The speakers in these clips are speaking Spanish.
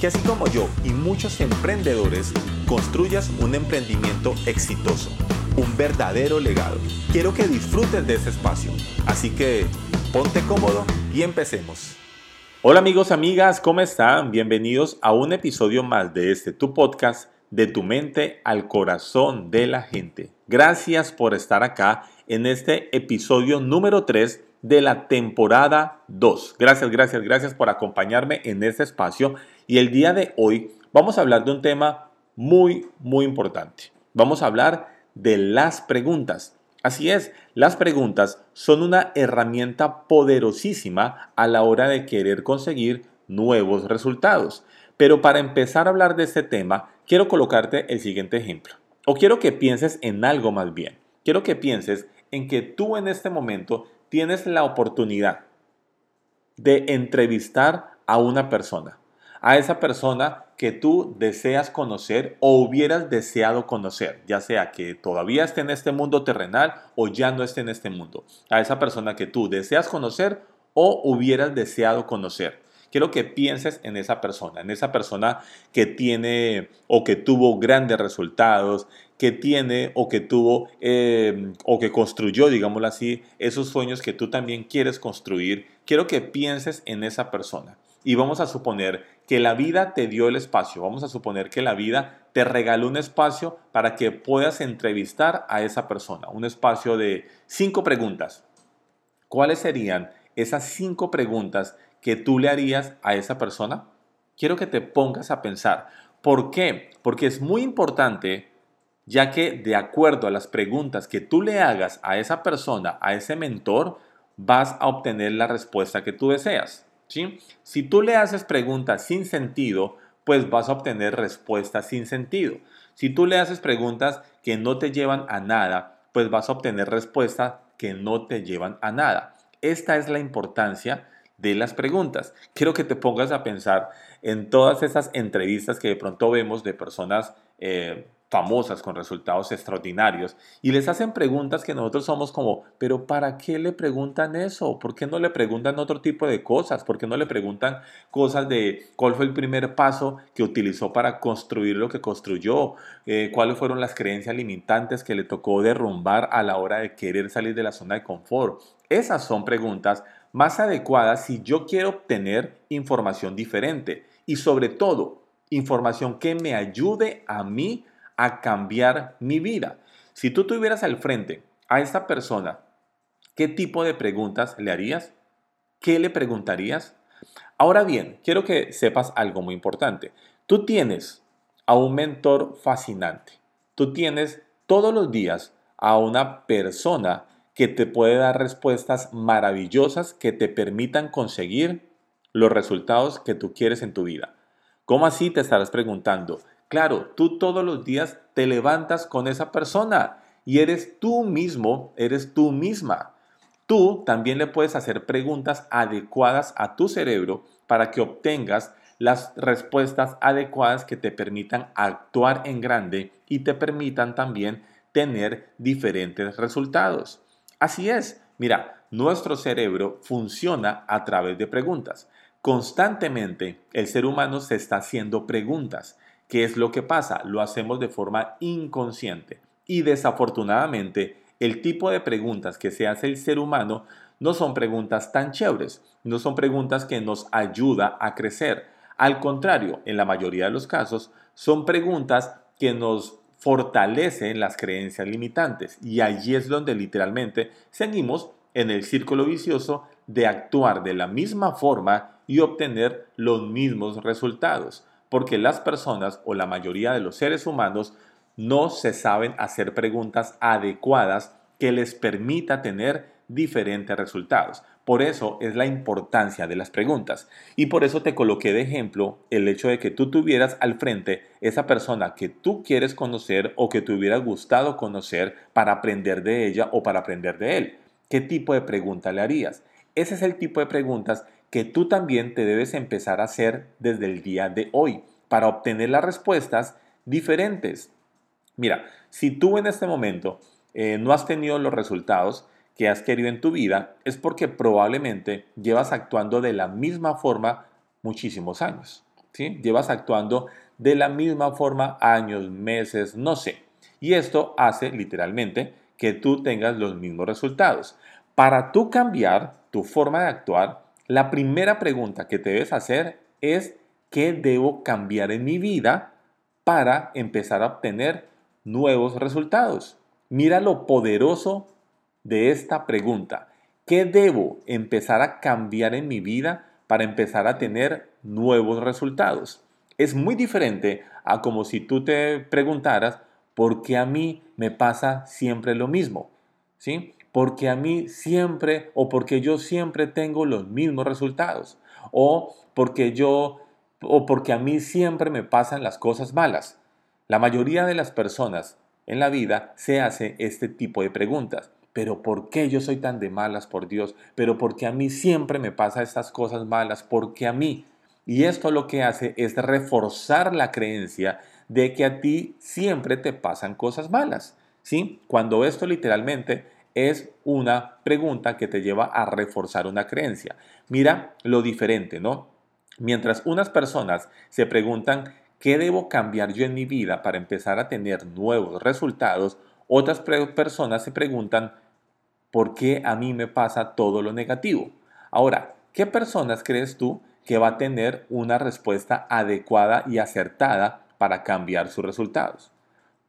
que así como yo y muchos emprendedores construyas un emprendimiento exitoso, un verdadero legado. Quiero que disfrutes de ese espacio, así que ponte cómodo y empecemos. Hola amigos, amigas, ¿cómo están? Bienvenidos a un episodio más de este tu podcast de tu mente al corazón de la gente. Gracias por estar acá en este episodio número 3 de la temporada 2. Gracias, gracias, gracias por acompañarme en este espacio. Y el día de hoy vamos a hablar de un tema muy, muy importante. Vamos a hablar de las preguntas. Así es, las preguntas son una herramienta poderosísima a la hora de querer conseguir nuevos resultados. Pero para empezar a hablar de este tema, quiero colocarte el siguiente ejemplo. O quiero que pienses en algo más bien. Quiero que pienses en que tú en este momento tienes la oportunidad de entrevistar a una persona, a esa persona que tú deseas conocer o hubieras deseado conocer, ya sea que todavía esté en este mundo terrenal o ya no esté en este mundo, a esa persona que tú deseas conocer o hubieras deseado conocer. Quiero que pienses en esa persona, en esa persona que tiene o que tuvo grandes resultados, que tiene o que tuvo eh, o que construyó, digámoslo así, esos sueños que tú también quieres construir. Quiero que pienses en esa persona. Y vamos a suponer que la vida te dio el espacio, vamos a suponer que la vida te regaló un espacio para que puedas entrevistar a esa persona, un espacio de cinco preguntas. ¿Cuáles serían esas cinco preguntas que tú le harías a esa persona? Quiero que te pongas a pensar. ¿Por qué? Porque es muy importante ya que de acuerdo a las preguntas que tú le hagas a esa persona, a ese mentor, vas a obtener la respuesta que tú deseas. Si tú le haces preguntas sin sentido, pues vas a obtener respuestas sin sentido. Si tú le haces preguntas que no te llevan a nada, pues vas a obtener respuestas que no te llevan a nada. Esta es la importancia de las preguntas. Quiero que te pongas a pensar en todas esas entrevistas que de pronto vemos de personas eh, famosas con resultados extraordinarios y les hacen preguntas que nosotros somos como, pero ¿para qué le preguntan eso? ¿Por qué no le preguntan otro tipo de cosas? ¿Por qué no le preguntan cosas de cuál fue el primer paso que utilizó para construir lo que construyó? Eh, ¿Cuáles fueron las creencias limitantes que le tocó derrumbar a la hora de querer salir de la zona de confort? Esas son preguntas más adecuadas si yo quiero obtener información diferente y sobre todo información que me ayude a mí a cambiar mi vida. Si tú tuvieras al frente a esta persona, ¿qué tipo de preguntas le harías? ¿Qué le preguntarías? Ahora bien, quiero que sepas algo muy importante. Tú tienes a un mentor fascinante. Tú tienes todos los días a una persona que te puede dar respuestas maravillosas que te permitan conseguir los resultados que tú quieres en tu vida. ¿Cómo así te estarás preguntando? Claro, tú todos los días te levantas con esa persona y eres tú mismo, eres tú misma. Tú también le puedes hacer preguntas adecuadas a tu cerebro para que obtengas las respuestas adecuadas que te permitan actuar en grande y te permitan también tener diferentes resultados. Así es, mira, nuestro cerebro funciona a través de preguntas. Constantemente el ser humano se está haciendo preguntas ¿Qué es lo que pasa? Lo hacemos de forma inconsciente. Y desafortunadamente, el tipo de preguntas que se hace el ser humano no son preguntas tan chéveres, no son preguntas que nos ayuda a crecer. Al contrario, en la mayoría de los casos, son preguntas que nos fortalecen las creencias limitantes. Y allí es donde literalmente seguimos en el círculo vicioso de actuar de la misma forma y obtener los mismos resultados porque las personas o la mayoría de los seres humanos no se saben hacer preguntas adecuadas que les permita tener diferentes resultados. Por eso es la importancia de las preguntas. Y por eso te coloqué de ejemplo el hecho de que tú tuvieras al frente esa persona que tú quieres conocer o que te hubiera gustado conocer para aprender de ella o para aprender de él. ¿Qué tipo de pregunta le harías? Ese es el tipo de preguntas que tú también te debes empezar a hacer desde el día de hoy para obtener las respuestas diferentes. Mira, si tú en este momento eh, no has tenido los resultados que has querido en tu vida, es porque probablemente llevas actuando de la misma forma muchísimos años. ¿sí? Llevas actuando de la misma forma años, meses, no sé. Y esto hace literalmente que tú tengas los mismos resultados. Para tú cambiar tu forma de actuar, la primera pregunta que te debes hacer es ¿qué debo cambiar en mi vida para empezar a obtener nuevos resultados? Mira lo poderoso de esta pregunta. ¿Qué debo empezar a cambiar en mi vida para empezar a tener nuevos resultados? Es muy diferente a como si tú te preguntaras, ¿por qué a mí me pasa siempre lo mismo? ¿Sí? Porque a mí siempre o porque yo siempre tengo los mismos resultados o porque yo o porque a mí siempre me pasan las cosas malas. La mayoría de las personas en la vida se hace este tipo de preguntas. Pero ¿por qué yo soy tan de malas por Dios? Pero porque a mí siempre me pasa estas cosas malas? porque a mí? Y esto lo que hace es reforzar la creencia de que a ti siempre te pasan cosas malas. ¿Sí? Cuando esto literalmente es una pregunta que te lleva a reforzar una creencia. Mira lo diferente, ¿no? Mientras unas personas se preguntan ¿qué debo cambiar yo en mi vida para empezar a tener nuevos resultados? Otras personas se preguntan ¿por qué a mí me pasa todo lo negativo? Ahora, ¿qué personas crees tú que va a tener una respuesta adecuada y acertada para cambiar sus resultados?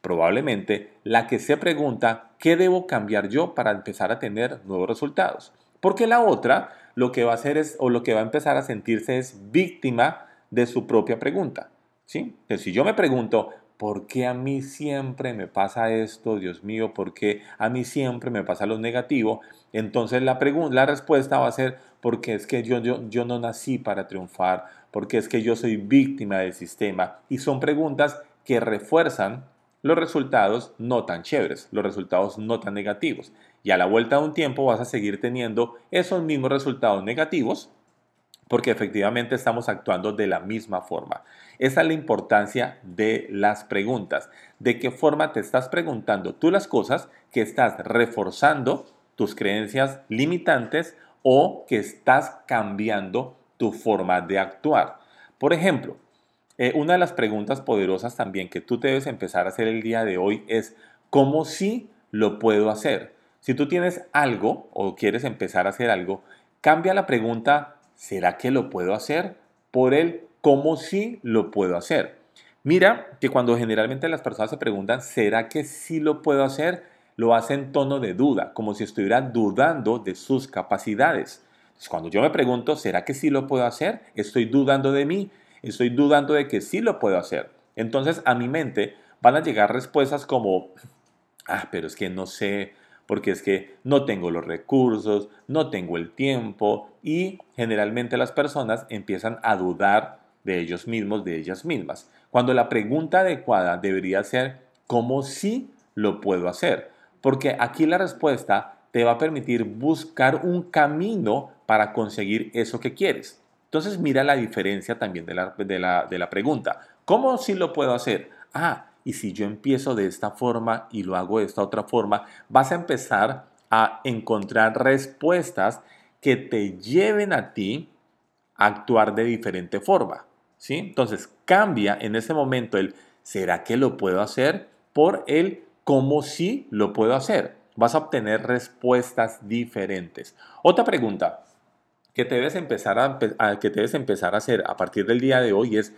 Probablemente la que se pregunta ¿qué debo cambiar yo para empezar a tener nuevos resultados? Porque la otra lo que va a hacer es o lo que va a empezar a sentirse es víctima de su propia pregunta. ¿sí? si yo me pregunto, ¿por qué a mí siempre me pasa esto, Dios mío? ¿Por qué a mí siempre me pasa lo negativo? Entonces la, la respuesta va a ser, porque es que yo, yo, yo no nací para triunfar, porque es que yo soy víctima del sistema. Y son preguntas que refuerzan los resultados no tan chéveres, los resultados no tan negativos. Y a la vuelta de un tiempo vas a seguir teniendo esos mismos resultados negativos porque efectivamente estamos actuando de la misma forma. Esa es la importancia de las preguntas. ¿De qué forma te estás preguntando tú las cosas que estás reforzando tus creencias limitantes o que estás cambiando tu forma de actuar? Por ejemplo, eh, una de las preguntas poderosas también que tú debes empezar a hacer el día de hoy es ¿cómo sí lo puedo hacer? Si tú tienes algo o quieres empezar a hacer algo, cambia la pregunta ¿será que lo puedo hacer? Por el cómo sí lo puedo hacer. Mira que cuando generalmente las personas se preguntan, ¿será que sí lo puedo hacer? Lo hacen en tono de duda, como si estuvieran dudando de sus capacidades. cuando yo me pregunto, ¿será que sí lo puedo hacer? Estoy dudando de mí, estoy dudando de que sí lo puedo hacer. Entonces a mi mente van a llegar respuestas como, ah, pero es que no sé, porque es que no tengo los recursos, no tengo el tiempo y generalmente las personas empiezan a dudar de ellos mismos, de ellas mismas. Cuando la pregunta adecuada debería ser ¿cómo sí lo puedo hacer? Porque aquí la respuesta te va a permitir buscar un camino para conseguir eso que quieres. Entonces mira la diferencia también de la, de la, de la pregunta. ¿Cómo sí lo puedo hacer? Ah, y si yo empiezo de esta forma y lo hago de esta otra forma, vas a empezar a encontrar respuestas que te lleven a ti a actuar de diferente forma. ¿sí? Entonces cambia en ese momento el ¿será que lo puedo hacer? por el ¿cómo sí lo puedo hacer? Vas a obtener respuestas diferentes. Otra pregunta que te debes empezar a, que te debes empezar a hacer a partir del día de hoy es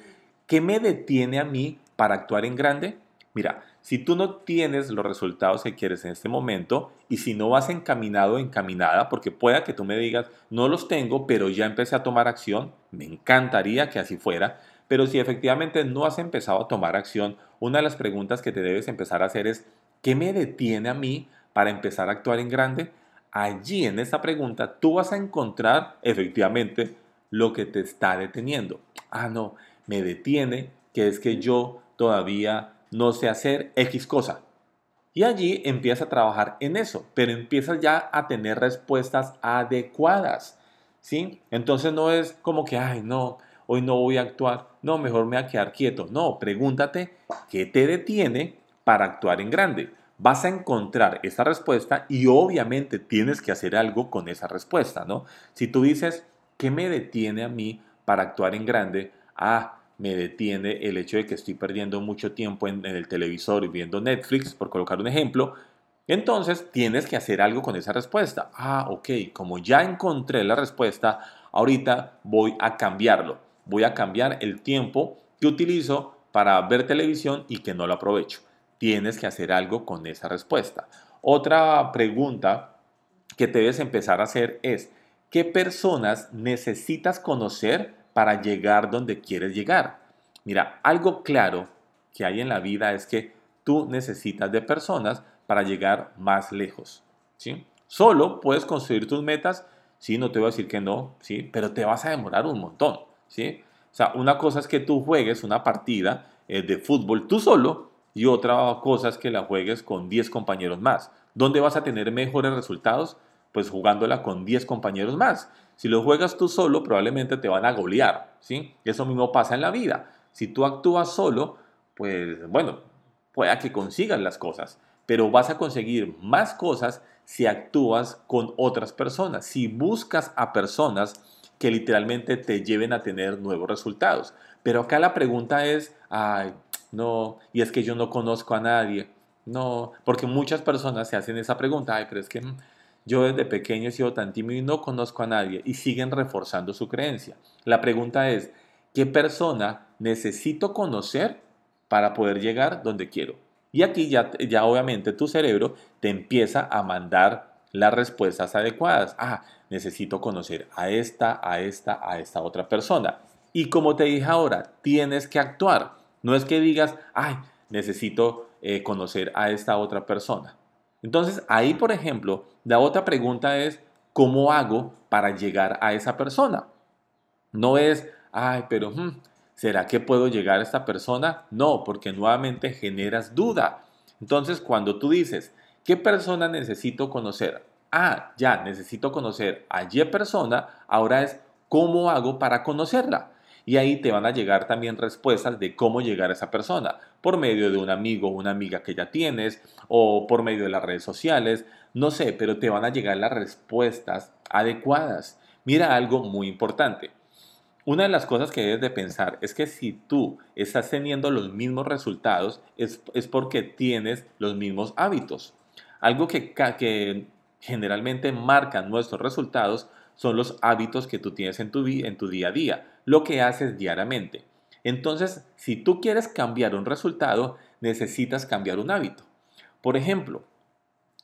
¿qué me detiene a mí para actuar en grande? Mira, si tú no tienes los resultados que quieres en este momento y si no vas encaminado o encaminada, porque pueda que tú me digas, no los tengo, pero ya empecé a tomar acción, me encantaría que así fuera, pero si efectivamente no has empezado a tomar acción, una de las preguntas que te debes empezar a hacer es, ¿qué me detiene a mí para empezar a actuar en grande? Allí en esta pregunta tú vas a encontrar efectivamente lo que te está deteniendo. Ah, no, me detiene que es que yo todavía no sé hacer X cosa. Y allí empiezas a trabajar en eso, pero empiezas ya a tener respuestas adecuadas. ¿Sí? Entonces no es como que, ay, no, hoy no voy a actuar, no, mejor me voy a quedar quieto. No, pregúntate qué te detiene para actuar en grande. Vas a encontrar esa respuesta y obviamente tienes que hacer algo con esa respuesta, ¿no? Si tú dices, ¿qué me detiene a mí para actuar en grande? Ah, me detiene el hecho de que estoy perdiendo mucho tiempo en, el televisor y viendo Netflix, por colocar un ejemplo. Entonces tienes que hacer algo con esa respuesta. Ah, ok, como ya encontré la respuesta, ahorita voy a cambiarlo. Voy a cambiar el tiempo que utilizo para ver televisión y que no lo aprovecho. Tienes que hacer algo con esa respuesta. Otra pregunta que debes empezar a hacer es, ¿qué personas necesitas conocer para llegar donde quieres llegar. Mira, algo claro que hay en la vida es que tú necesitas de personas para llegar más lejos. ¿sí? Solo puedes construir tus metas, sí, no te voy a decir que no, sí, pero te vas a demorar un montón. ¿sí? O sea, una cosa es que tú juegues una partida eh, de fútbol tú solo y otra cosa es que la juegues con 10 compañeros más. ¿Dónde vas a tener mejores resultados? Pues jugándola con 10 compañeros más. Si lo juegas tú solo, probablemente te van a golear, ¿sí? Eso mismo pasa en la vida. Si tú actúas solo, pues bueno, pueda que consigas las cosas, pero vas a conseguir más cosas si actúas con otras personas, si buscas a personas que literalmente te lleven a tener nuevos resultados. Pero acá la pregunta es, ay, no, y es que yo no conozco a nadie. No, porque muchas personas se hacen esa pregunta, ay, pero es que mm, yo desde pequeño he sido tan tímido y no conozco a nadie y siguen reforzando su creencia. La pregunta es, ¿qué persona necesito conocer para poder llegar donde quiero? Y aquí ya, ya obviamente tu cerebro te empieza a mandar las respuestas adecuadas. Ah, necesito conocer a esta, a esta, a esta otra persona. Y como te dije ahora, tienes que actuar. No es que digas, ay, necesito eh, conocer a esta otra persona. Entonces, ahí, por ejemplo, la otra pregunta es, ¿cómo hago para llegar a esa persona? No es, ay, pero, hmm, ¿será que puedo llegar a esta persona? No, porque nuevamente generas duda. Entonces, cuando tú dices, ¿qué persona necesito conocer? Ah, ya, necesito conocer a Y persona, ahora es, ¿cómo hago para conocerla? Y ahí te van a llegar también respuestas de cómo llegar a esa persona, por medio de un amigo o una amiga que ya tienes, o por medio de las redes sociales, no sé, pero te van a llegar las respuestas adecuadas. Mira algo muy importante. Una de las cosas que debes de pensar es que si tú estás teniendo los mismos resultados es, porque tienes los mismos hábitos. Algo que, que generalmente marca nuestros resultados son los hábitos que tú tienes en tu, en tu día a día, lo que haces diariamente. Entonces, si tú quieres cambiar un resultado, necesitas cambiar un hábito. Por ejemplo,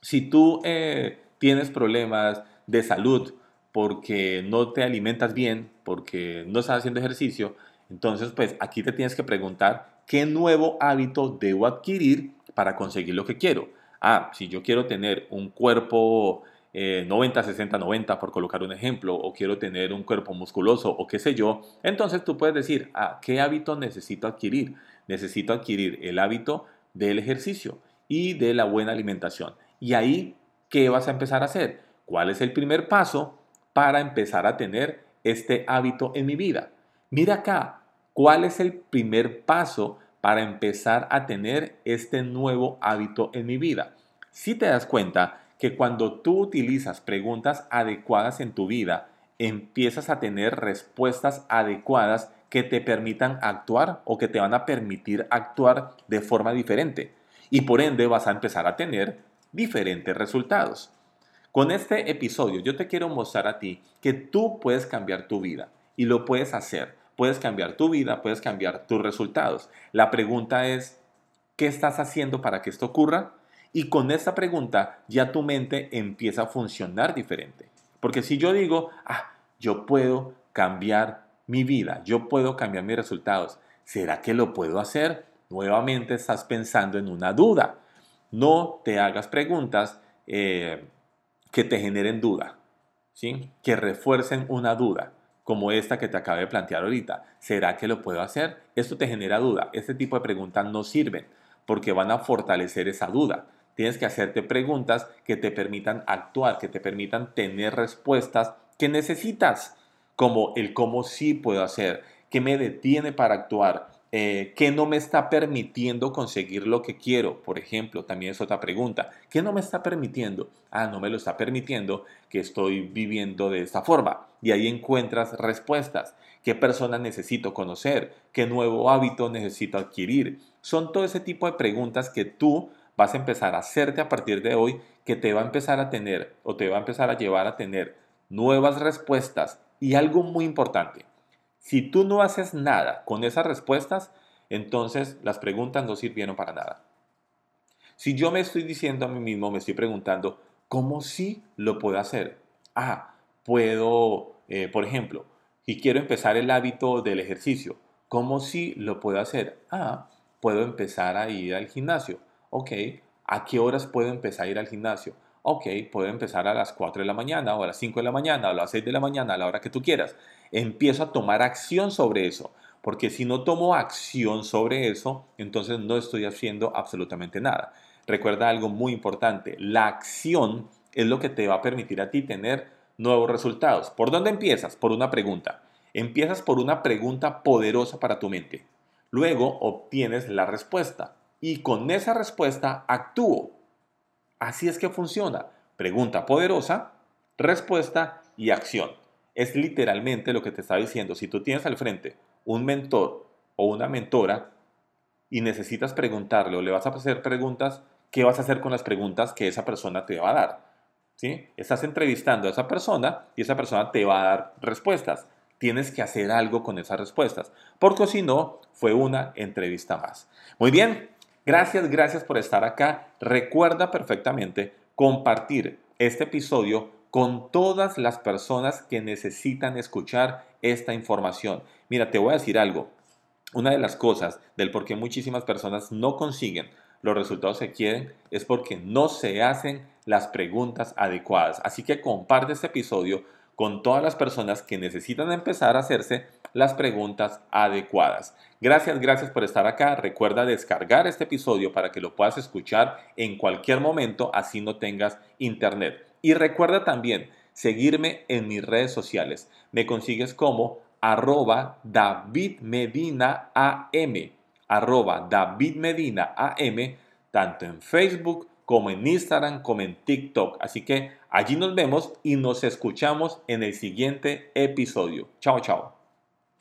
si tú eh, tienes problemas de salud porque no te alimentas bien, porque no estás haciendo ejercicio, entonces pues aquí te tienes que preguntar qué nuevo hábito debo adquirir para conseguir lo que quiero. Ah, si yo quiero tener un cuerpo 90, 60, 90, por colocar un ejemplo, o quiero tener un cuerpo musculoso, o qué sé yo, entonces tú puedes decir, ah, ¿qué hábito necesito adquirir? Necesito adquirir el hábito del ejercicio y de la buena alimentación. Y ahí, ¿qué vas a empezar a hacer? ¿Cuál es el primer paso para empezar a tener este hábito en mi vida? Mira acá, ¿cuál es el primer paso para empezar a tener este nuevo hábito en mi vida? Si te das cuenta, que cuando tú utilizas preguntas adecuadas en tu vida, empiezas a tener respuestas adecuadas que te permitan actuar o que te van a permitir actuar de forma diferente. Y por ende vas a empezar a tener diferentes resultados. Con este episodio yo te quiero mostrar a ti que tú puedes cambiar tu vida y lo puedes hacer. Puedes cambiar tu vida, puedes cambiar tus resultados. La pregunta es, ¿qué estás haciendo para que esto ocurra? Y con esta pregunta ya tu mente empieza a funcionar diferente. Porque si yo digo, ah, yo puedo cambiar mi vida, yo puedo cambiar mis resultados, ¿será que lo puedo hacer? Nuevamente estás pensando en una duda. No te hagas preguntas eh, que te generen duda, ¿sí? que refuercen una duda, como esta que te acabé de plantear ahorita. ¿Será que lo puedo hacer? Esto te genera duda. Este tipo de preguntas no sirven porque van a fortalecer esa duda. Tienes que hacerte preguntas que te permitan actuar, que te permitan tener respuestas que necesitas, como el cómo sí puedo hacer, qué me detiene para actuar, eh, ¿Qué no me está permitiendo conseguir lo que quiero? Por ejemplo, también es otra pregunta. ¿Qué no me está permitiendo? Ah, no me lo está permitiendo que estoy viviendo de esta forma. Y ahí encuentras respuestas. ¿Qué persona necesito conocer? ¿Qué nuevo hábito necesito adquirir? Son todo ese tipo de preguntas que tú vas a empezar a hacerte a partir de hoy que te va a empezar a tener o te va a empezar a llevar a tener nuevas respuestas. Y algo muy importante, si tú no haces nada con esas respuestas, entonces las preguntas no sirvieron para nada. Si yo me estoy diciendo a mí mismo, me estoy preguntando, ¿cómo sí lo puedo hacer? Ah, puedo, eh, por ejemplo, y quiero empezar el hábito del ejercicio, ¿cómo sí lo puedo hacer? Ah, puedo empezar a ir al gimnasio. Ok, ¿a qué horas puedo empezar a ir al gimnasio? Ok, puedo empezar a las 4 de la mañana o a las 5 de la mañana o a las 6 de la mañana, a la hora que tú quieras. Empiezo a tomar acción sobre eso, porque si no tomo acción sobre eso, entonces no estoy haciendo absolutamente nada. Recuerda algo muy importante, la acción es lo que te va a permitir a ti tener nuevos resultados. ¿Por dónde empiezas? Por una pregunta. Empiezas por una pregunta poderosa para tu mente. Luego obtienes la respuesta y con esa respuesta actúo. Así es que funciona. Pregunta poderosa, respuesta y acción. Es literalmente lo que te está diciendo. Si tú tienes al frente un mentor o una mentora y necesitas preguntarle o le vas a hacer preguntas, ¿qué vas a hacer con las preguntas que esa persona te va a dar? ¿Sí? Estás entrevistando a esa persona y esa persona te va a dar respuestas. Tienes que hacer algo con esas respuestas, porque si no, fue una entrevista más. Muy bien, Gracias, gracias por estar acá. Recuerda perfectamente compartir este episodio con todas las personas que necesitan escuchar esta información. Mira, te voy a decir algo. Una de las cosas del por qué muchísimas personas no consiguen los resultados que quieren es porque no se hacen las preguntas adecuadas. Así que comparte este episodio con todas las personas que necesitan empezar a hacerse las preguntas adecuadas. Gracias, gracias por estar acá. Recuerda descargar este episodio para que lo puedas escuchar en cualquier momento, así no tengas internet. Y recuerda también seguirme en mis redes sociales. Me consigues como arroba David Medina arroba David Medina tanto en Facebook como en Instagram, como en TikTok. Así que allí nos vemos y nos escuchamos en el siguiente episodio. Chao, chao.